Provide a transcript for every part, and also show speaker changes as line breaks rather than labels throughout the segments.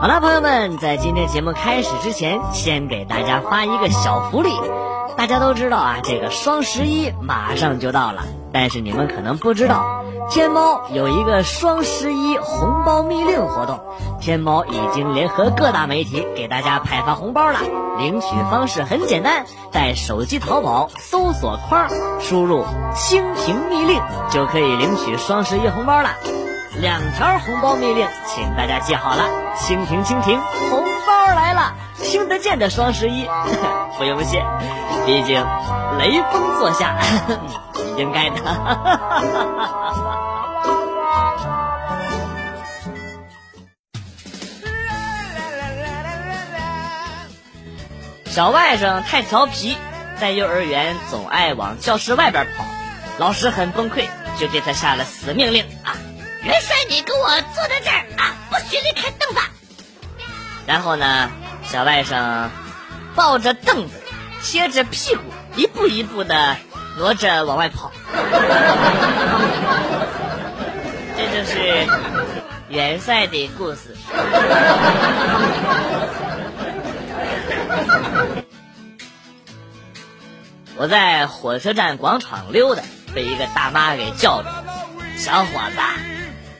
好了，朋友们，在今天节目开始之前，先给大家发一个小福利。大家都知道啊，这个双十一马上就到了，但是你们可能不知道，天猫有一个双十一红包密令活动。天猫已经联合各大媒体给大家派发红包了。领取方式很简单，在手机淘宝搜索框输入“蜻蜓密令”，就可以领取双十一红包了。两条红包密令，请大家记好了。蜻蜓蜻蜓，红包来了，听得见的双十一，不用谢，毕竟雷锋坐下，应该的。小外甥太调皮，在幼儿园总爱往教室外边跑，老师很崩溃，就对他下了死命令。
元帅，你给我坐在这儿啊！不许离开凳子。
然后呢，小外甥抱着凳子，贴着屁股，一步一步的挪着往外跑。这就是元帅的故事。我在火车站广场溜达，被一个大妈给叫住了：“小伙子。”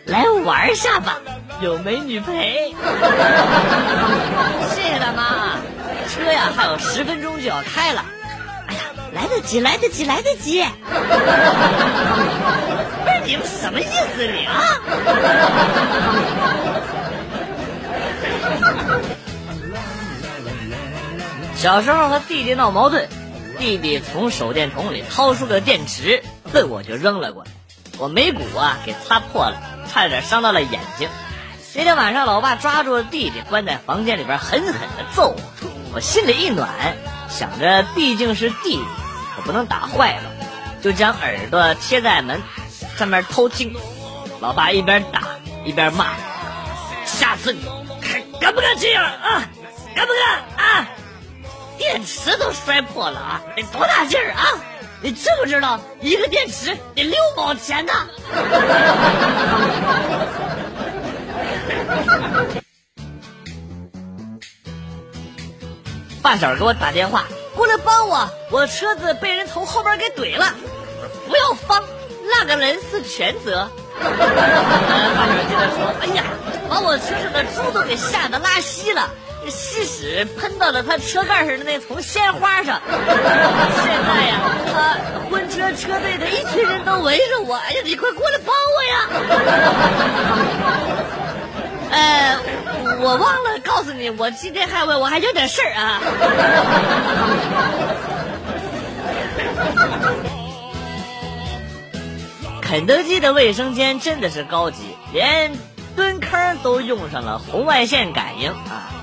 来玩下吧，有美女陪。谢谢大妈，车呀还有十分钟就要开了。哎呀，来得及，来得及，来得及。不是你们什么意思你啊？小时候和弟弟闹矛盾，弟弟从手电筒里掏出个电池，奔我就扔了过来，我眉骨啊给擦破了。差点伤到了眼睛。那天晚上，老爸抓住了弟弟，关在房间里边，狠狠的揍我。我心里一暖，想着毕竟是弟弟，我不能打坏了，就将耳朵贴在门上面偷听。老爸一边打一边骂：“下次你敢不敢这样啊？敢不敢啊？电池都摔破了啊！得多大劲儿啊！”你知不知道一个电池得六毛钱呢？发小给我打电话，过来帮我，我车子被人从后边给怼了。不要慌，那个人是全责。发小接着说：“哎呀，把我车上的猪都给吓得拉稀了。”吸屎喷到了他车盖上的那丛鲜花上，现在呀，他婚车车队的一群人都围着我，哎呀，你快过来帮我呀！呃，我忘了告诉你，我今天还我我还有点事儿啊。肯德基的卫生间真的是高级，连蹲坑都用上了红外线感应啊。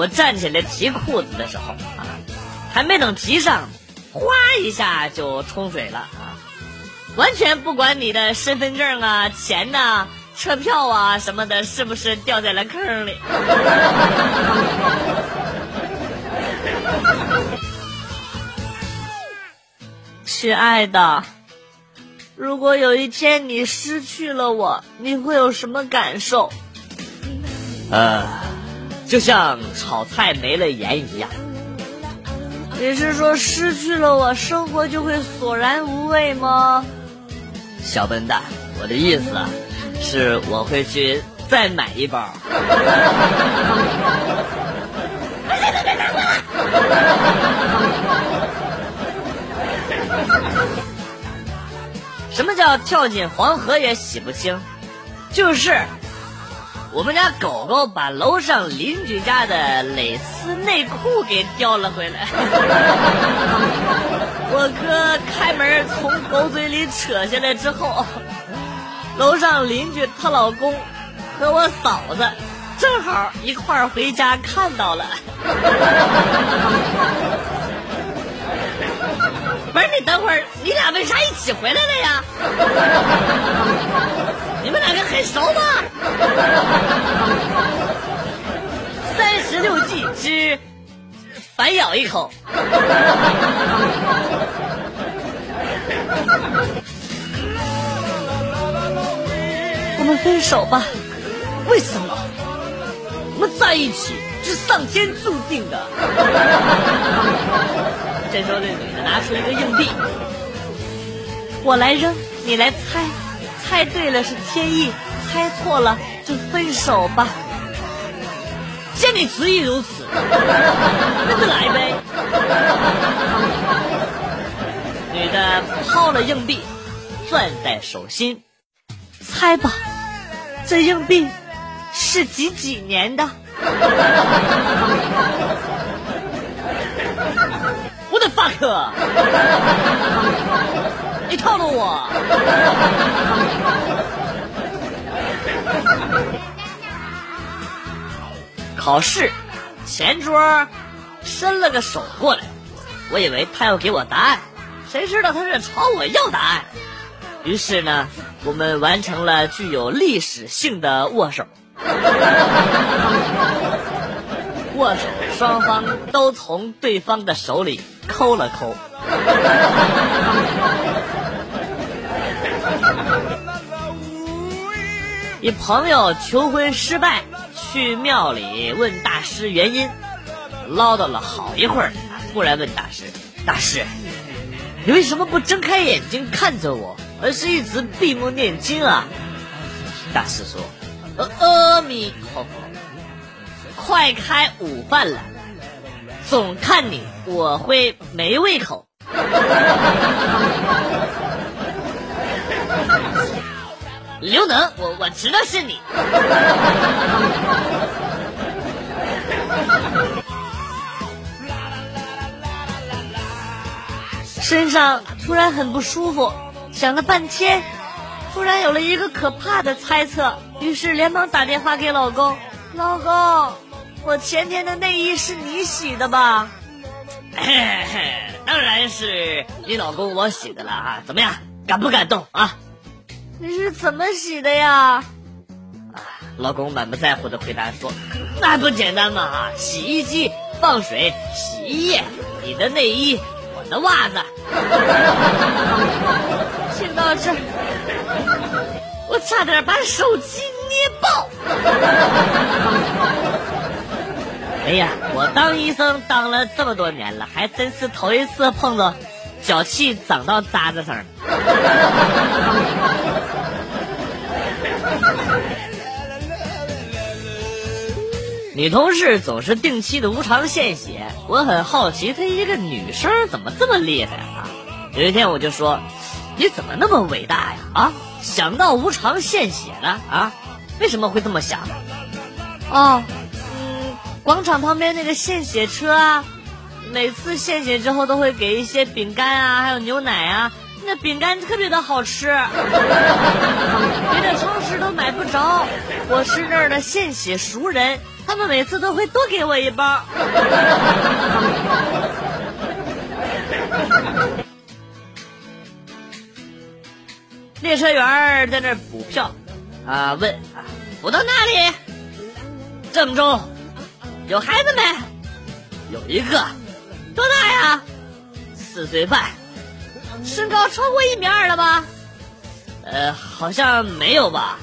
我站起来提裤子的时候啊，还没等提上，哗一下就冲水了啊！完全不管你的身份证啊、钱呐、车票啊什么的，是不是掉在了坑里？亲爱的，如果有一天你失去了我，你会有什么感受？呃。就像炒菜没了盐一样，你是说失去了我，生活就会索然无味吗？小笨蛋，我的意思是我会去再买一包。什么叫跳进黄河也洗不清？就是。我们家狗狗把楼上邻居家的蕾丝内裤给叼了回来，我哥开门从狗嘴里扯下来之后，楼上邻居她老公和我嫂子正好一块儿回家看到了。不是你等会儿，你俩为啥一起回来了呀？你们两个很熟吗？三十六计之反咬一口。我们分手吧？为什么？我们在一起是上天注定的。这时候，这女的拿出一个硬币，我来扔，你来猜，猜对了是天意，猜错了就分手吧。见你执意如此，那就来呗。女的抛了硬币，攥在手心，猜吧，这硬币是几几年的？我的 fuck！你套路我！考试，前桌伸了个手过来，我以为他要给我答案，谁知道他是朝我要答案。于是呢，我们完成了具有历史性的握手。握手，双方都从对方的手里抠了抠。一朋友求婚失败，去庙里问大师原因，唠叨了好一会儿，突然问大师：“大师，你为什么不睁开眼睛看着我，而是一直闭目念经啊？”大师说：“阿弥陀佛。”快开午饭了，总看你我会没胃口。刘能，我我知道是你。身上突然很不舒服，想了半天，突然有了一个可怕的猜测，于是连忙打电话给老公，老公。我前天的内衣是你洗的吧？当然是你老公我洗的了啊！怎么样，感不感动啊？你是怎么洗的呀？啊，老公满不在乎的回答说：“那还不简单嘛？啊，洗衣机放水，洗衣液，你的内衣，我的袜子。”听到这，我差点把手机捏哎呀，我当医生当了这么多年了，还真是头一次碰到脚气长到渣子上。女同事总是定期的无偿献血，我很好奇，她一个女生怎么这么厉害啊？有一天我就说：“你怎么那么伟大呀？啊，想到无偿献血了啊？为什么会这么想？”哦。广场旁边那个献血车啊，每次献血之后都会给一些饼干啊，还有牛奶啊。那饼干特别的好吃，别的超市都买不着。我是那儿的献血熟人，他们每次都会多给我一包。列车员在那儿补票，啊，问啊，补到哪里？郑州。有孩子没？有一个，多大呀？四岁半，身高超过一米二了吧？呃，好像没有吧？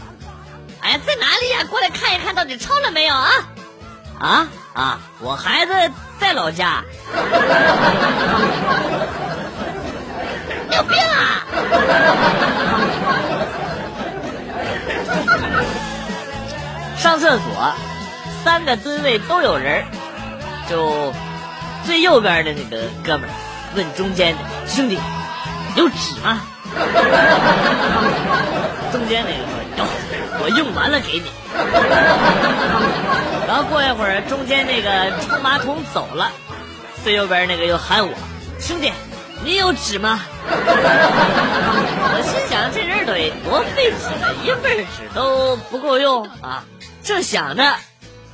哎呀，在哪里呀？过来看一看到底超了没有啊？啊啊！我孩子在老家。你有病啊！上厕所。三个吨位都有人就最右边的那个哥们儿问中间的兄弟有纸吗？中间那个说有，我用完了给你。然后过一会儿，中间那个冲马桶走了，最右边那个又喊我兄弟，你有纸吗？我心想这人得多费纸啊，一份纸都不够用啊！正想着。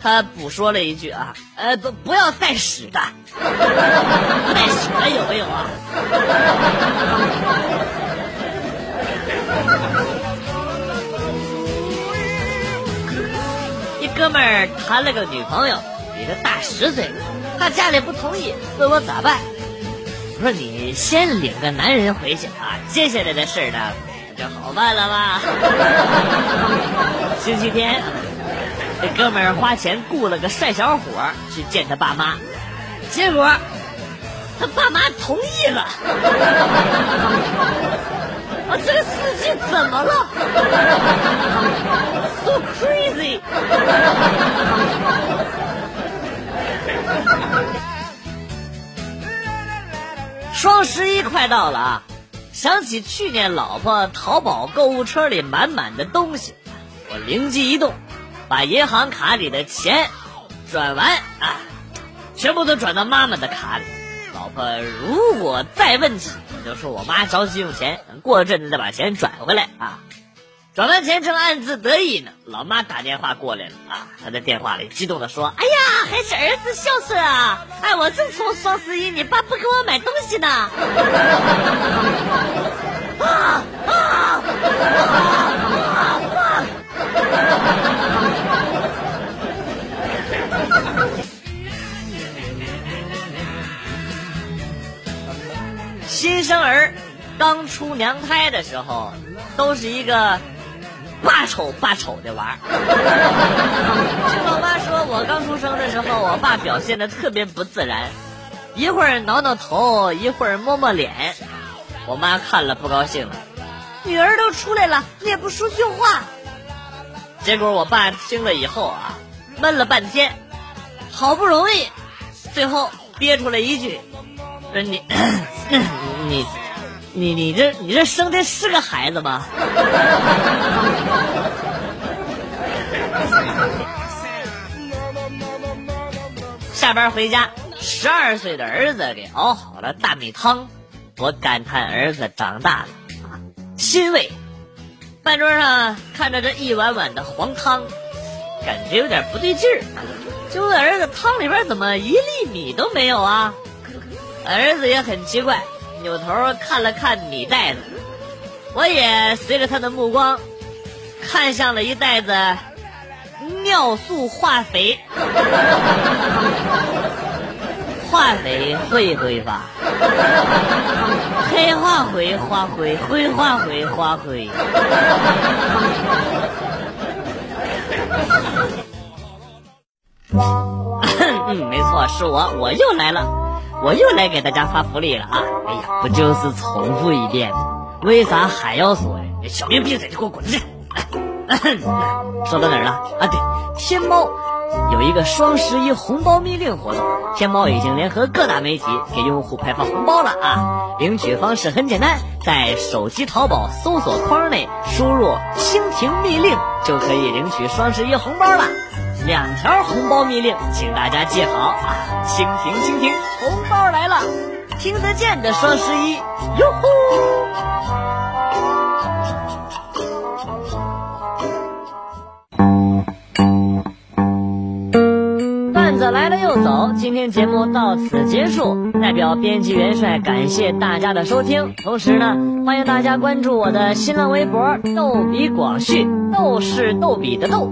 他补说了一句啊，呃，不，不要带屎的，带屎的有没有啊？一哥们儿谈了个女朋友，比他大十岁，他家里不同意，问我咋办？我说你先领个男人回去啊，接下来的事儿呢就好办了吧？星期天。这哥们儿花钱雇了个帅小伙去见他爸妈，结果他爸妈同意了。啊，这个司机怎么了？So crazy！双十一快到了啊！想起去年老婆淘宝购物车里满满的东西，我灵机一动，把银行卡里的钱转完啊，全部都转到妈妈的卡里。老婆如果再问起，我就说我妈着急用钱，过阵子再把钱转回来啊。转完钱正暗自得意呢，老妈打电话过来了啊！她在电话里激动地说：“哎呀，还是儿子孝顺啊！哎，我正愁双十一你爸不给我买东西呢。”啊啊啊！新生儿刚出娘胎的时候，都是一个。怕丑怕丑的娃，听我妈说，我刚出生的时候，我爸表现的特别不自然，一会儿挠挠头，一会儿摸摸脸，我妈看了不高兴了，女儿都出来了，你也不说句话。结果我爸听了以后啊，闷了半天，好不容易，最后憋出来一句：“说你，你。”你你这你这生的是个孩子吗？下班回家，十二岁的儿子给熬好了大米汤，我感叹儿子长大了，欣慰。饭桌上看着这一碗碗的黄汤，感觉有点不对劲儿。就问儿子，汤里边怎么一粒米都没有啊？儿子也很奇怪。扭头看了看米袋子，我也随着他的目光看向了一袋子尿素化肥，化肥会挥发，黑化肥化灰，灰化灰化灰。嗯，没错，是我，我又来了。我又来给大家发福利了啊！哎呀，不就是重复一遍？为啥还要说呀？小明闭嘴，就给我滚出去！说到哪儿了？啊，对，天猫有一个双十一红包密令活动，天猫已经联合各大媒体给用户派发红包了啊！领取方式很简单，在手机淘宝搜索框内输入“蜻蜓密令”就可以领取双十一红包了。两条红包密令，请大家记好啊！蜻蜓，蜻蜓，红包来了，听得见的双十一，哟呼！段子来了又走，今天节目到此结束。代表编辑元帅感谢大家的收听，同时呢，欢迎大家关注我的新浪微博“逗比广旭”，逗是逗比的逗。